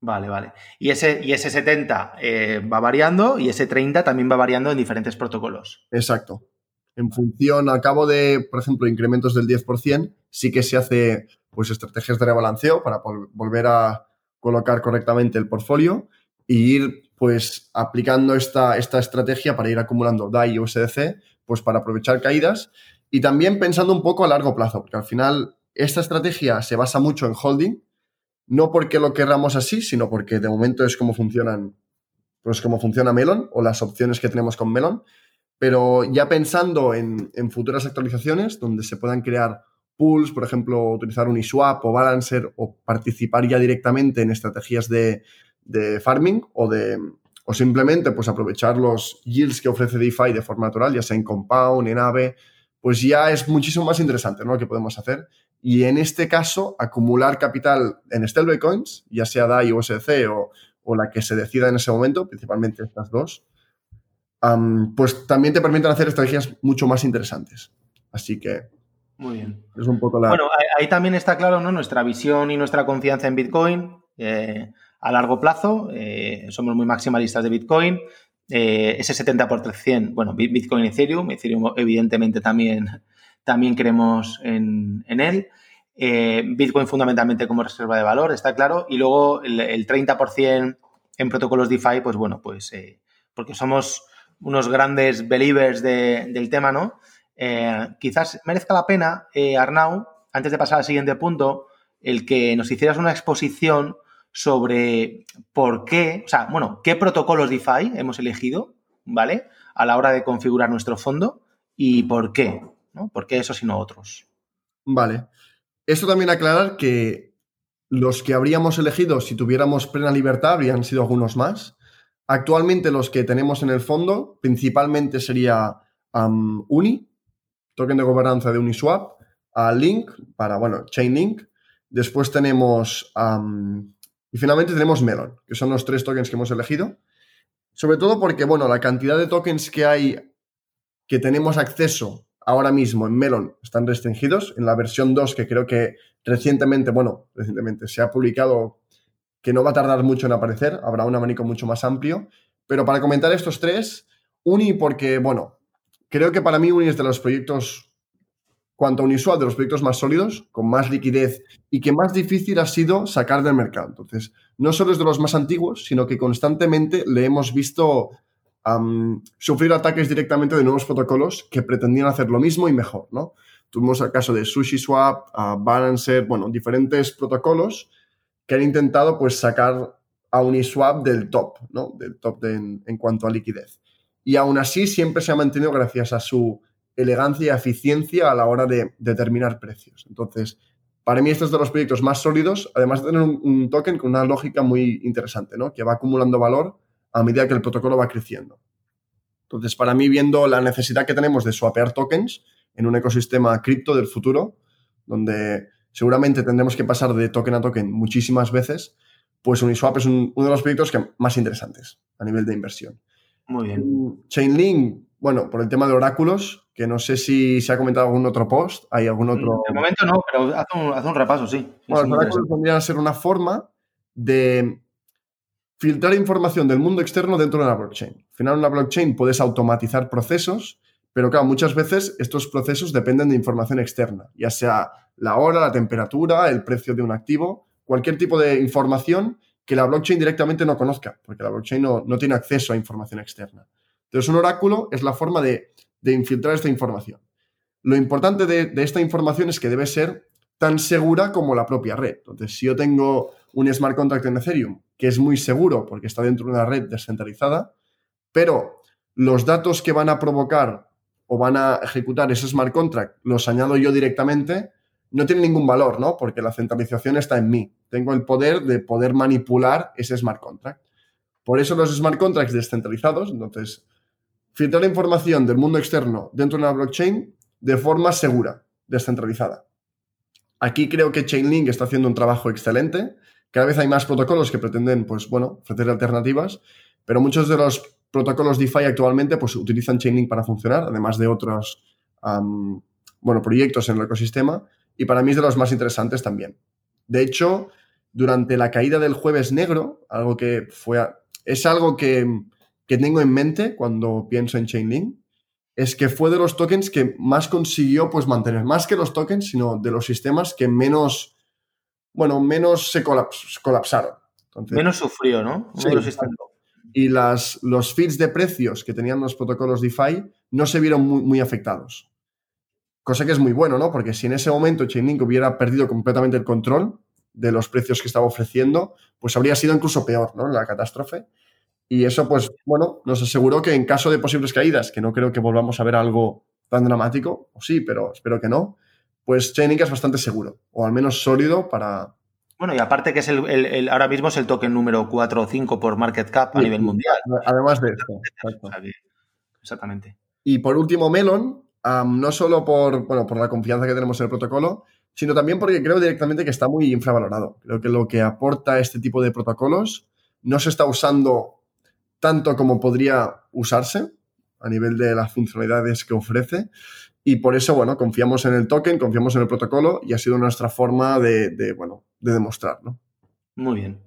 Vale, vale. Y ese, y ese 70 eh, va variando y ese 30 también va variando en diferentes protocolos. Exacto. En función, al cabo de, por ejemplo, incrementos del 10%, sí que se hace pues estrategias de rebalanceo para volver a colocar correctamente el portfolio y ir pues aplicando esta, esta estrategia para ir acumulando DAI y USDC, pues para aprovechar caídas y también pensando un poco a largo plazo, porque al final esta estrategia se basa mucho en holding, no porque lo querramos así, sino porque de momento es como funcionan, pues como funciona Melon o las opciones que tenemos con Melon, pero ya pensando en, en futuras actualizaciones donde se puedan crear pools, por ejemplo, utilizar un eSwap o Balancer o participar ya directamente en estrategias de, de farming o de o simplemente pues aprovechar los yields que ofrece DeFi de forma natural, ya sea en Compound, en AVE, pues ya es muchísimo más interesante ¿no? lo que podemos hacer. Y en este caso, acumular capital en stablecoins, ya sea DAI o USDC o, o la que se decida en ese momento, principalmente estas dos, pues también te permiten hacer estrategias mucho más interesantes. Así que muy bien. Es un poco la... Bueno, ahí también está claro, ¿no? Nuestra visión y nuestra confianza en Bitcoin. Eh, a largo plazo. Eh, somos muy maximalistas de Bitcoin. Eh, ese 70%, bueno, Bitcoin y Ethereum. Ethereum, evidentemente, también, también creemos en, él. Eh, Bitcoin fundamentalmente como reserva de valor, está claro. Y luego el, 30% en protocolos DeFi, pues bueno, pues, porque somos unos grandes believers del tema, ¿no? Quizás merezca la pena, Arnau, antes de pasar al siguiente punto, el que nos hicieras una exposición sobre por qué, o sea, bueno, qué protocolos DeFi hemos elegido, ¿vale? A la hora de configurar nuestro fondo y por qué, ¿no? ¿Por qué esos y no otros? Vale. Esto también aclarar que los que habríamos elegido si tuviéramos plena libertad habrían sido algunos más. Actualmente los que tenemos en el fondo principalmente sería Uni, token de gobernanza de Uniswap, a Link para, bueno, Chainlink. Después tenemos, y finalmente tenemos Melon, que son los tres tokens que hemos elegido. Sobre todo porque, bueno, la cantidad de tokens que hay que tenemos acceso ahora mismo en Melon están restringidos. En la versión 2, que creo que recientemente, bueno, recientemente se ha publicado que no va a tardar mucho en aparecer, habrá un abanico mucho más amplio. Pero para comentar estos tres, Uni porque, bueno, creo que para mí Uni es de los proyectos, cuanto a Uniswap, de los proyectos más sólidos, con más liquidez y que más difícil ha sido sacar del mercado. Entonces, no solo es de los más antiguos, sino que constantemente le hemos visto sufrir ataques directamente de nuevos protocolos que pretendían hacer lo mismo y mejor, ¿no? Tuvimos el caso de SushiSwap, uh, Balancer, bueno, diferentes protocolos que han intentado pues sacar a Uniswap del top, ¿no? Del top en, cuanto a liquidez. Y aún así siempre se ha mantenido gracias a su elegancia y eficiencia a la hora de determinar precios. Entonces, para mí este es de los proyectos más sólidos, además de tener un, un token con una lógica muy interesante, ¿no? Que va acumulando valor a medida que el protocolo va creciendo. Entonces, para mí, viendo la necesidad que tenemos de swapear tokens en un ecosistema cripto del futuro, donde seguramente tendremos que pasar de token a token muchísimas veces, pues Uniswap es uno de los proyectos que, más interesantes a nivel de inversión. Muy bien. Chainlink, bueno, por el tema de oráculos, que no sé si se ha comentado algún otro post, hay algún otro... De momento no, pero haz un, repaso, sí. Bueno, oráculos podrían ser una forma de filtrar información del mundo externo dentro de una blockchain. Al final, en una blockchain puedes automatizar procesos, pero claro, muchas veces estos procesos dependen de información externa, ya sea la hora, la temperatura, el precio de un activo, cualquier tipo de información que la blockchain directamente no conozca, porque la blockchain no, tiene acceso a información externa. Entonces, un oráculo es la forma de, infiltrar esta información. Lo importante de, de esta información es que debe ser tan segura como la propia red. Entonces, si yo tengo un smart contract en Ethereum que es muy seguro porque está dentro de una red descentralizada, pero los datos que van a provocar o van a ejecutar ese smart contract los añado yo directamente, no tiene ningún valor, ¿no? Porque la centralización está en mí. Tengo el poder de poder manipular ese smart contract. Por eso los smart contracts descentralizados, entonces, filtrar información del mundo externo dentro de una blockchain de forma segura, descentralizada. Aquí creo que Chainlink está haciendo un trabajo excelente. Cada vez hay más protocolos que pretenden, pues bueno, ofrecer alternativas, pero muchos de los protocolos DeFi actualmente pues utilizan Chainlink para funcionar, además de otros, bueno, proyectos en el ecosistema, y para mí es de los más interesantes también. De hecho, durante la caída del jueves negro, algo que fue, es algo que, que tengo en mente cuando pienso en Chainlink, es que fue de los tokens que más consiguió pues mantener, más que los tokens, sino de los sistemas que menos, bueno, menos se colapsaron. menos sufrió, ¿no? y las, los feeds de precios que tenían los protocolos DeFi no se vieron muy, muy, afectados. Cosa que es muy bueno, ¿no? Porque si en ese momento Chainlink hubiera perdido completamente el control de los precios que estaba ofreciendo, pues habría sido incluso peor, ¿no? La catástrofe. Y eso, pues, bueno, nos aseguró que en caso de posibles caídas, que no creo que volvamos a ver algo tan dramático, o sí, pero espero que no, pues Chainlink es bastante seguro, o al menos sólido para... Bueno, y aparte que es el, ahora mismo es el token número 4 o 5 por market cap a nivel mundial. Además de esto. Exactamente. Y por último, Melon, no solo por, bueno, por la confianza que tenemos en el protocolo, sino también porque creo directamente que está muy infravalorado. Creo que lo que aporta este tipo de protocolos no se está usando tanto como podría usarse a nivel de las funcionalidades que ofrece. Y por eso, bueno, confiamos en el token, confiamos en el protocolo y ha sido nuestra forma de, bueno, de demostrarlo. Muy bien.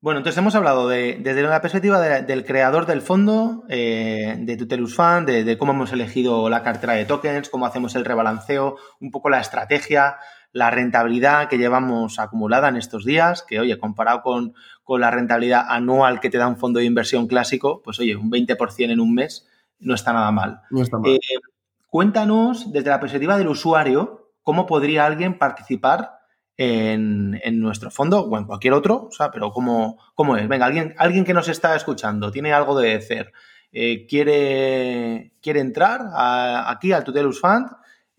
Bueno, entonces hemos hablado de, desde la perspectiva del creador del fondo, eh, de Tutelus Fund, de, cómo hemos elegido la cartera de tokens, cómo hacemos el rebalanceo, un poco la estrategia, la rentabilidad que llevamos acumulada en estos días, que oye, comparado con, con la rentabilidad anual que te da un fondo de inversión clásico, pues oye, un 20% en un mes no está nada mal. No está mal. Eh, cuéntanos, desde la perspectiva del usuario, cómo podría alguien participar en, en, nuestro fondo o en cualquier otro, o sea, pero cómo, cómo es. Venga, alguien, alguien que nos está escuchando, tiene algo de hacer, eh, quiere, quiere entrar a, aquí al Tutelus Fund,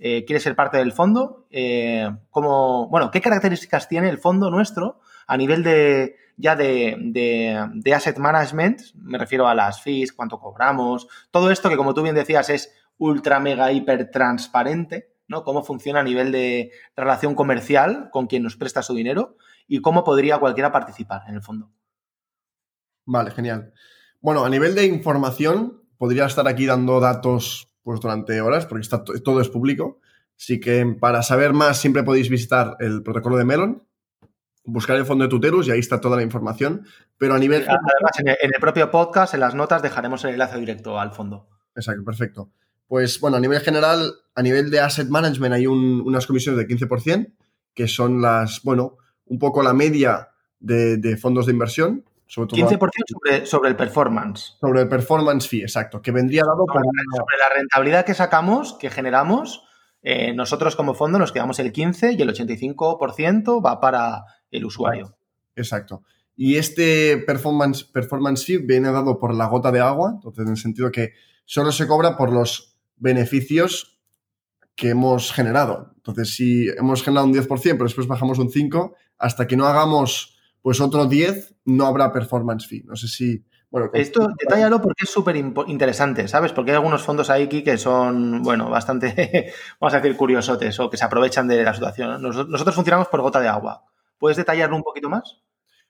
eh, quiere ser parte del fondo, eh, como, bueno, ¿qué características tiene el fondo nuestro a nivel de ya de, de, de, asset management? Me refiero a las fees, cuánto cobramos, todo esto que como tú bien decías es ultra, mega, hiper transparente, ¿no? Cómo funciona a nivel de relación comercial con quien nos presta su dinero y cómo podría cualquiera participar en el fondo. Vale, genial. Bueno, a nivel de información, podría estar aquí dando datos pues, durante horas, porque está, todo es público. Así que para saber más, siempre podéis visitar el protocolo de Melon, buscar el fondo de Tuterus y ahí está toda la información. Pero a nivel. Además, en el, en el propio podcast, en las notas, dejaremos el enlace directo al fondo. Exacto, perfecto. Pues bueno, a nivel general, a nivel de asset management hay un, unas comisiones del 15%, que son las, bueno, un poco la media de, de fondos de inversión. Sobre todo 15% sobre, sobre, el performance. Sobre el performance fee, exacto, que vendría dado sobre, por... sobre la rentabilidad que sacamos, que generamos, eh, nosotros como fondo nos quedamos el 15 y el 85% va para el usuario. Exacto. Y este performance, performance fee viene dado por la gota de agua, entonces en el sentido que solo se cobra por los beneficios que hemos generado. Entonces, si hemos generado un 10%, pero después bajamos un 5%, hasta que no hagamos pues otro 10 no habrá performance fee. No sé si... Bueno, Esto detállalo porque es súper interesante, ¿sabes? Porque hay algunos fondos ahí que son, bueno, bastante, vamos a decir, curiosotes o que se aprovechan de la situación. Nosotros funcionamos por gota de agua. ¿Puedes detallarlo un poquito más?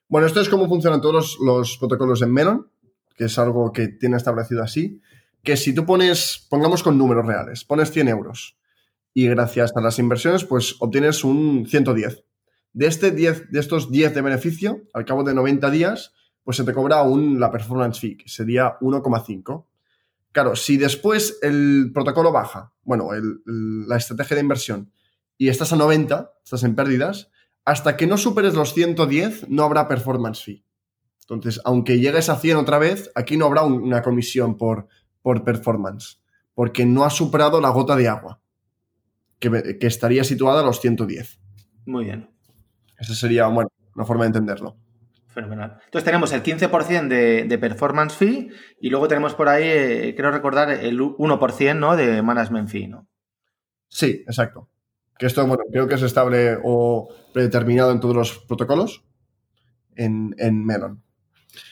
Bueno, esto es cómo funcionan todos los, los protocolos en Melon, que es algo que tiene establecido así, que si tú pones, pongamos con números reales, pones 100 euros y gracias a las inversiones, pues obtienes un 110. De, este 10, de estos 10 de beneficio, al cabo de 90 días, pues se te cobra un, la performance fee, que sería 1,5. Claro, si después el protocolo baja, bueno, la estrategia de inversión, y estás a 90, estás en pérdidas, hasta que no superes los 110 no habrá performance fee. Entonces, aunque llegues a 100 otra vez, aquí no habrá un, una comisión por, por performance, porque no ha superado la gota de agua, que, que estaría situada a los 110. Muy bien. Esa sería, bueno, una forma de entenderlo. Fenomenal. Entonces tenemos el 15% de, de, performance fee y luego tenemos por ahí, eh, creo recordar, el 1% ¿no? de management fee, ¿no? Sí, exacto. Que esto, bueno, creo que es estable o predeterminado en todos los protocolos en, en Melon.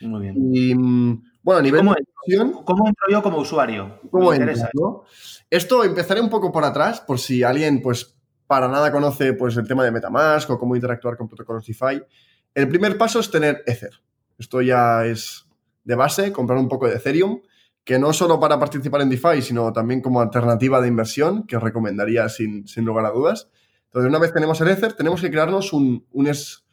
Muy bien. Y, bueno, a nivel ¿Cómo, de ¿Cómo entro yo como usuario? ¿Cómo entro, ¿no? Esto empezaré un poco por atrás, por si alguien, pues, para nada conoce pues, el tema de Metamask o cómo interactuar con protocolos DeFi, el primer paso es tener Ether. Esto ya es de base, comprar un poco de Ethereum, que no solo para participar en DeFi, sino también como alternativa de inversión, que recomendaría sin, sin lugar a dudas. Entonces, una vez tenemos el Ether, tenemos que crearnos un, un es,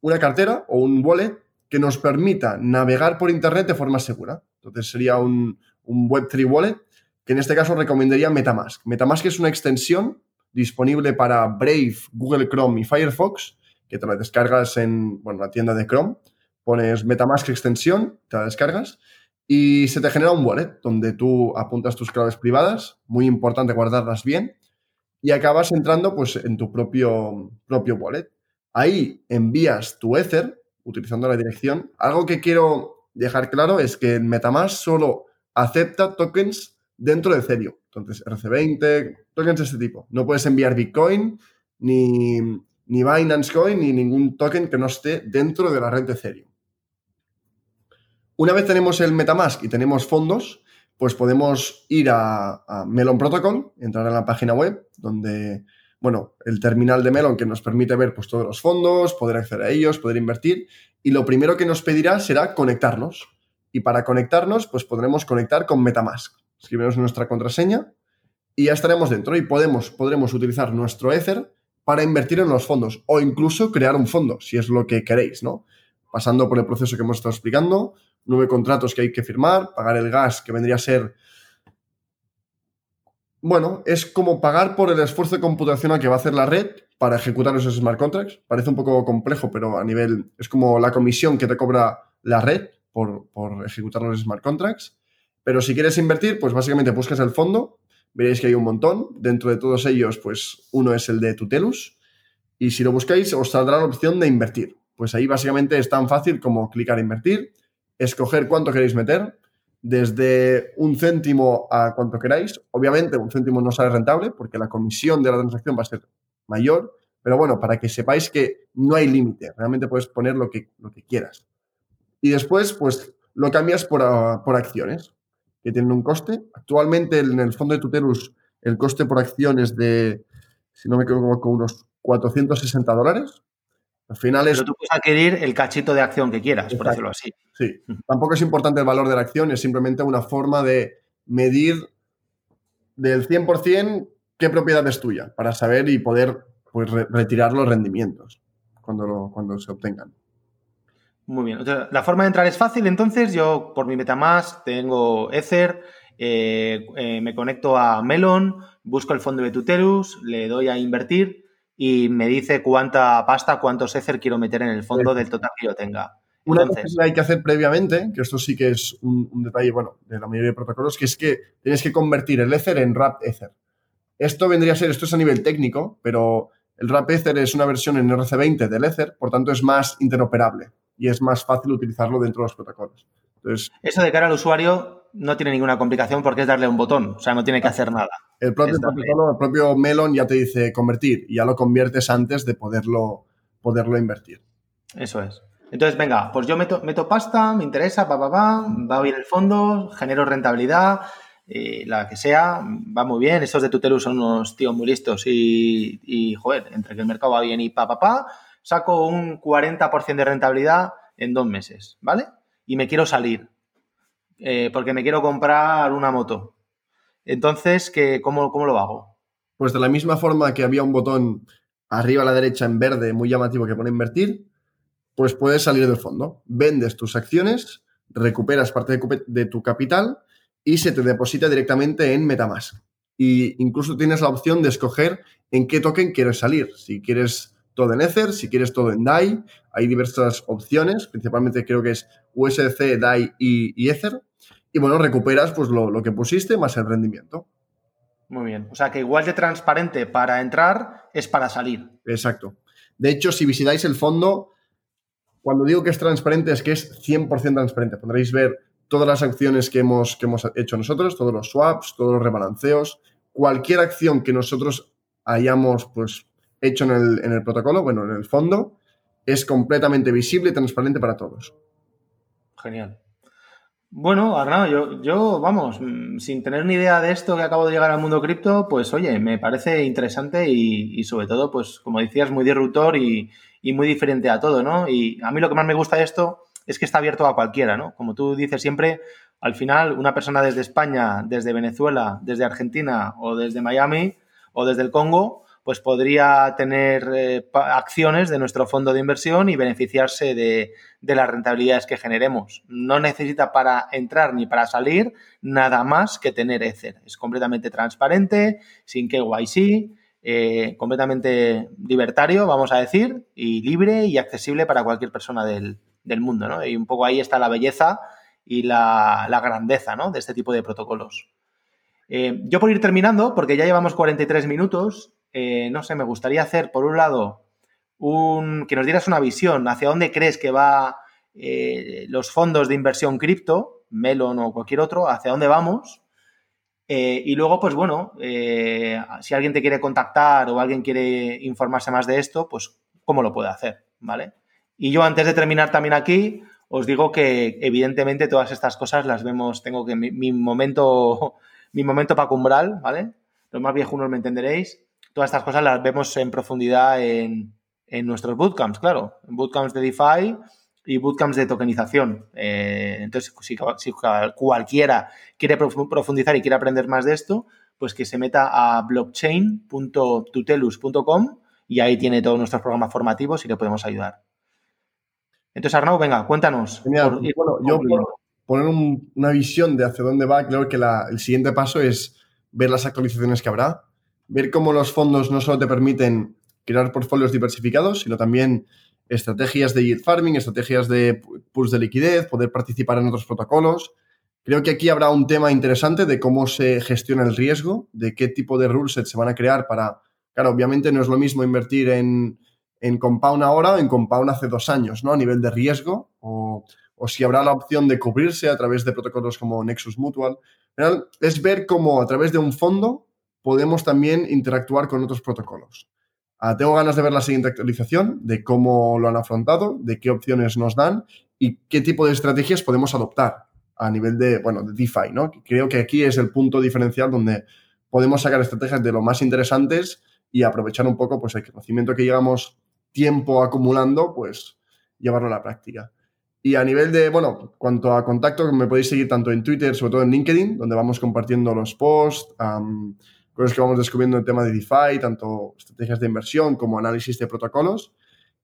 una cartera o un wallet que nos permita navegar por Internet de forma segura. Entonces, sería un, un Web3 wallet, que en este caso recomendaría Metamask. Metamask es una extensión disponible para Brave, Google Chrome y Firefox, que te la descargas en bueno, la tienda de Chrome, pones Metamask extensión, te la descargas y se te genera un wallet donde tú apuntas tus claves privadas, muy importante guardarlas bien, y acabas entrando pues en tu propio, propio wallet. Ahí envías tu Ether utilizando la dirección. Algo que quiero dejar claro es que Metamask solo acepta tokens dentro de Ethereum. Entonces, RC20, tokens de este tipo. No puedes enviar Bitcoin, ni, ni Binance Coin, ni ningún token que no esté dentro de la red de Ethereum. Una vez tenemos el Metamask y tenemos fondos, pues podemos ir a, a, Melon Protocol, entrar a la página web, donde, bueno, el terminal de Melon que nos permite ver pues, todos los fondos, poder acceder a ellos, poder invertir. Y lo primero que nos pedirá será conectarnos. Y para conectarnos, pues podremos conectar con Metamask escribimos nuestra contraseña y ya estaremos dentro y podemos, podremos utilizar nuestro Ether para invertir en los fondos o incluso crear un fondo, si es lo que queréis, ¿no? Pasando por el proceso que hemos estado explicando, nueve contratos que hay que firmar, pagar el gas, que vendría a ser... Bueno, es como pagar por el esfuerzo computacional que va a hacer la red para ejecutar esos smart contracts. Parece un poco complejo, pero a nivel es como la comisión que te cobra la red por, por ejecutar los smart contracts. Pero si quieres invertir, pues básicamente buscas el fondo, veréis que hay un montón. Dentro de todos ellos, pues uno es el de Tutelus. Y si lo buscáis, os saldrá la opción de invertir. Pues ahí básicamente es tan fácil como clicar invertir, escoger cuánto queréis meter, desde un céntimo a cuanto queráis. Obviamente, un céntimo no sale rentable porque la comisión de la transacción va a ser mayor, pero bueno, para que sepáis que no hay límite, realmente puedes poner lo que, lo que quieras. Y después, pues lo cambias por, ah, por acciones, que tienen un coste. Actualmente en el fondo de Tutelus el coste por acción es de, si no me equivoco, unos 460 dólares. Al final es... Pero tú puedes adquirir el cachito de acción que quieras, por decirlo así. Sí. Tampoco es importante el valor de la acción, es simplemente una forma de medir del 100% qué propiedad es tuya, para saber y poder pues, retirar los rendimientos cuando, cuando se obtengan. Muy bien. la forma de entrar es fácil, entonces yo por mi MetaMask tengo Ether, eh, eh, me conecto a Melon, busco el fondo de Tutelus, le doy a invertir y me dice cuánta pasta, cuántos Ether quiero meter en el fondo del total que yo tenga. Una cosa que hay que hacer previamente, que esto sí que es un, un, detalle, bueno, de la mayoría de protocolos, que es que tienes que convertir el Ether en Wrapped Ether. Esto vendría a ser, esto es a nivel técnico, pero el RAP Ether es una versión en RC20 del Ether, por tanto es más interoperable y es más fácil utilizarlo dentro de los protocolos. Entonces, Eso de cara al usuario no tiene ninguna complicación porque es darle un botón, o sea, no tiene que hacer nada. El propio, protocolo, el propio Melon ya te dice convertir y ya lo conviertes antes de poderlo, poderlo invertir. Eso es. Entonces, venga, pues yo meto, meto pasta, me interesa, va, va, va, va bien el fondo, genero rentabilidad, eh, la que sea, va muy bien. Estos de Tutelus son unos tíos muy listos y, y, joder, entre que el mercado va bien y pa, pa, pa, saco un 40% de rentabilidad en dos meses, ¿vale? Y me quiero salir eh, porque me quiero comprar una moto. Entonces, ¿qué, cómo, ¿cómo lo hago? Pues de la misma forma que había un botón arriba a la derecha en verde muy llamativo que pone invertir, pues puedes salir del fondo. Vendes tus acciones, recuperas parte de, tu capital y se te deposita directamente en Metamask. Y incluso tienes la opción de escoger en qué token quieres salir. Si quieres todo en Ether, si quieres todo en DAI, hay diversas opciones, principalmente creo que es USDC, DAI y, Ether. Y bueno, recuperas pues lo, lo que pusiste más el rendimiento. Muy bien. O sea que igual de transparente para entrar es para salir. Exacto. De hecho, si visitáis el fondo, cuando digo que es transparente es que es 100% transparente. Podréis ver todas las acciones que hemos, que hemos hecho nosotros, todos los swaps, todos los rebalanceos, cualquier acción que nosotros hayamos pues, hecho en el, en el protocolo, bueno, en el fondo, es completamente visible y transparente para todos. Genial. Bueno, Arnau, yo, yo, vamos, mm, sin tener ni idea de esto que acabo de llegar al mundo cripto, pues oye, me parece interesante y, y, sobre todo, pues como decías, muy disruptor y, y, muy diferente a todo, ¿no? Y a mí lo que más me gusta de esto es que está abierto a cualquiera, ¿no? Como tú dices siempre, al final una persona desde España, desde Venezuela, desde Argentina o desde Miami o desde el Congo, pues podría tener eh, acciones de nuestro fondo de inversión y beneficiarse de, de, las rentabilidades que generemos. No necesita para entrar ni para salir nada más que tener Ether. Es completamente transparente, sin KYC, eh, completamente libertario, vamos a decir, y libre y accesible para cualquier persona del, del mundo, ¿no? Y un poco ahí está la belleza y la, la grandeza, ¿no? De este tipo de protocolos. Eh, yo por ir terminando, porque ya llevamos 43 minutos, eh, no sé, me gustaría hacer, por un lado, un, que nos dieras una visión hacia dónde crees que va eh, los fondos de inversión cripto, Melon o cualquier otro, hacia dónde vamos. Eh, y luego, pues bueno, si alguien te quiere contactar o alguien quiere informarse más de esto, pues cómo lo puede hacer, ¿vale? Y yo antes de terminar también aquí, os digo que evidentemente todas estas cosas las vemos, tengo que mi, momento, mi momento para cumbral, ¿vale? Los más viejunos me entenderéis. Todas estas cosas las vemos en profundidad en, en nuestros bootcamps, claro. Bootcamps de DeFi y bootcamps de tokenización. Eh, entonces, si, si, cualquiera quiere profundizar y quiere aprender más de esto, pues que se meta a blockchain.tutelus.com y ahí tiene todos nuestros programas formativos y le podemos ayudar. Entonces, Arnau, venga, cuéntanos. Genial. Por, bueno, yo por poner un, una visión de hacia dónde va, creo que la, el siguiente paso es ver las actualizaciones que habrá, ver cómo los fondos no solo te permiten crear portfolios diversificados, sino también estrategias de yield farming, estrategias de push de liquidez, poder participar en otros protocolos. Creo que aquí habrá un tema interesante de cómo se gestiona el riesgo, de qué tipo de rulesets se van a crear para... Claro, obviamente no es lo mismo invertir en, en Compound ahora o en Compound hace dos años, ¿no? A nivel de riesgo, o, o si habrá la opción de cubrirse a través de protocolos como Nexus Mutual. Es ver cómo a través de un fondo podemos también interactuar con otros protocolos. Ah, tengo ganas de ver la siguiente actualización, de cómo lo han afrontado, de qué opciones nos dan y qué tipo de estrategias podemos adoptar a nivel de, bueno, de DeFi, ¿no? Creo que aquí es el punto diferencial donde podemos sacar estrategias de lo más interesantes y aprovechar un poco pues, el conocimiento que llevamos tiempo acumulando, pues llevarlo a la práctica. Y a nivel de, bueno, cuanto a contacto, me podéis seguir tanto en Twitter, sobre todo en LinkedIn, donde vamos compartiendo los posts, cosas que vamos descubriendo en el tema de DeFi, tanto estrategias de inversión como análisis de protocolos.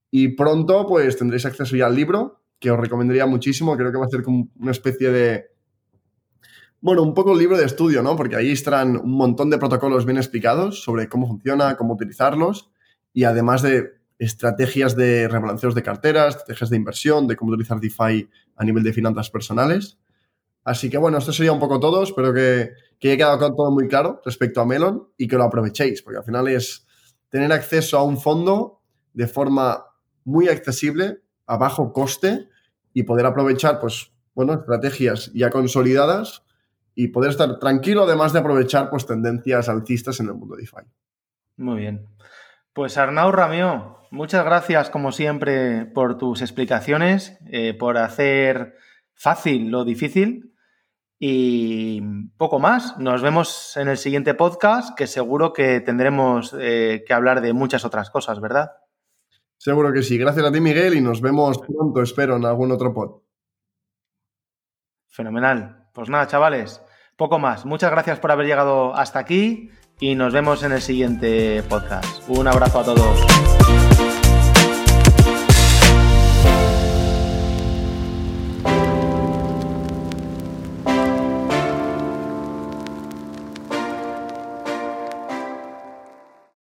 Y pronto, pues tendréis acceso ya al libro, que os recomendaría muchísimo. Creo que va a ser como una especie de. Bueno, un poco libro de estudio, ¿no? Porque ahí estarán un montón de protocolos bien explicados sobre cómo funciona, cómo utilizarlos y además de estrategias de rebalanceos de carteras, estrategias de inversión, de cómo utilizar DeFi a nivel de finanzas personales. Así que bueno, esto sería un poco todo. Espero que, que haya quedado todo muy claro respecto a Melon y que lo aprovechéis, porque al final es tener acceso a un fondo de forma muy accesible, a bajo coste y poder aprovechar, pues, bueno, estrategias ya consolidadas y poder estar tranquilo, además de aprovechar, pues, tendencias alcistas en el mundo DeFi. Muy bien. Pues Arnau Ramio, muchas gracias como siempre por tus explicaciones, eh, por hacer fácil lo difícil y poco más. Nos vemos en el siguiente podcast, que seguro que tendremos eh, que hablar de muchas otras cosas, ¿verdad? Seguro que sí. Gracias a ti, Miguel, y nos vemos pronto, espero, en algún otro pod. Fenomenal. Pues nada, chavales, poco más. Muchas gracias por haber llegado hasta aquí y nos vemos en el siguiente podcast. Un abrazo a todos.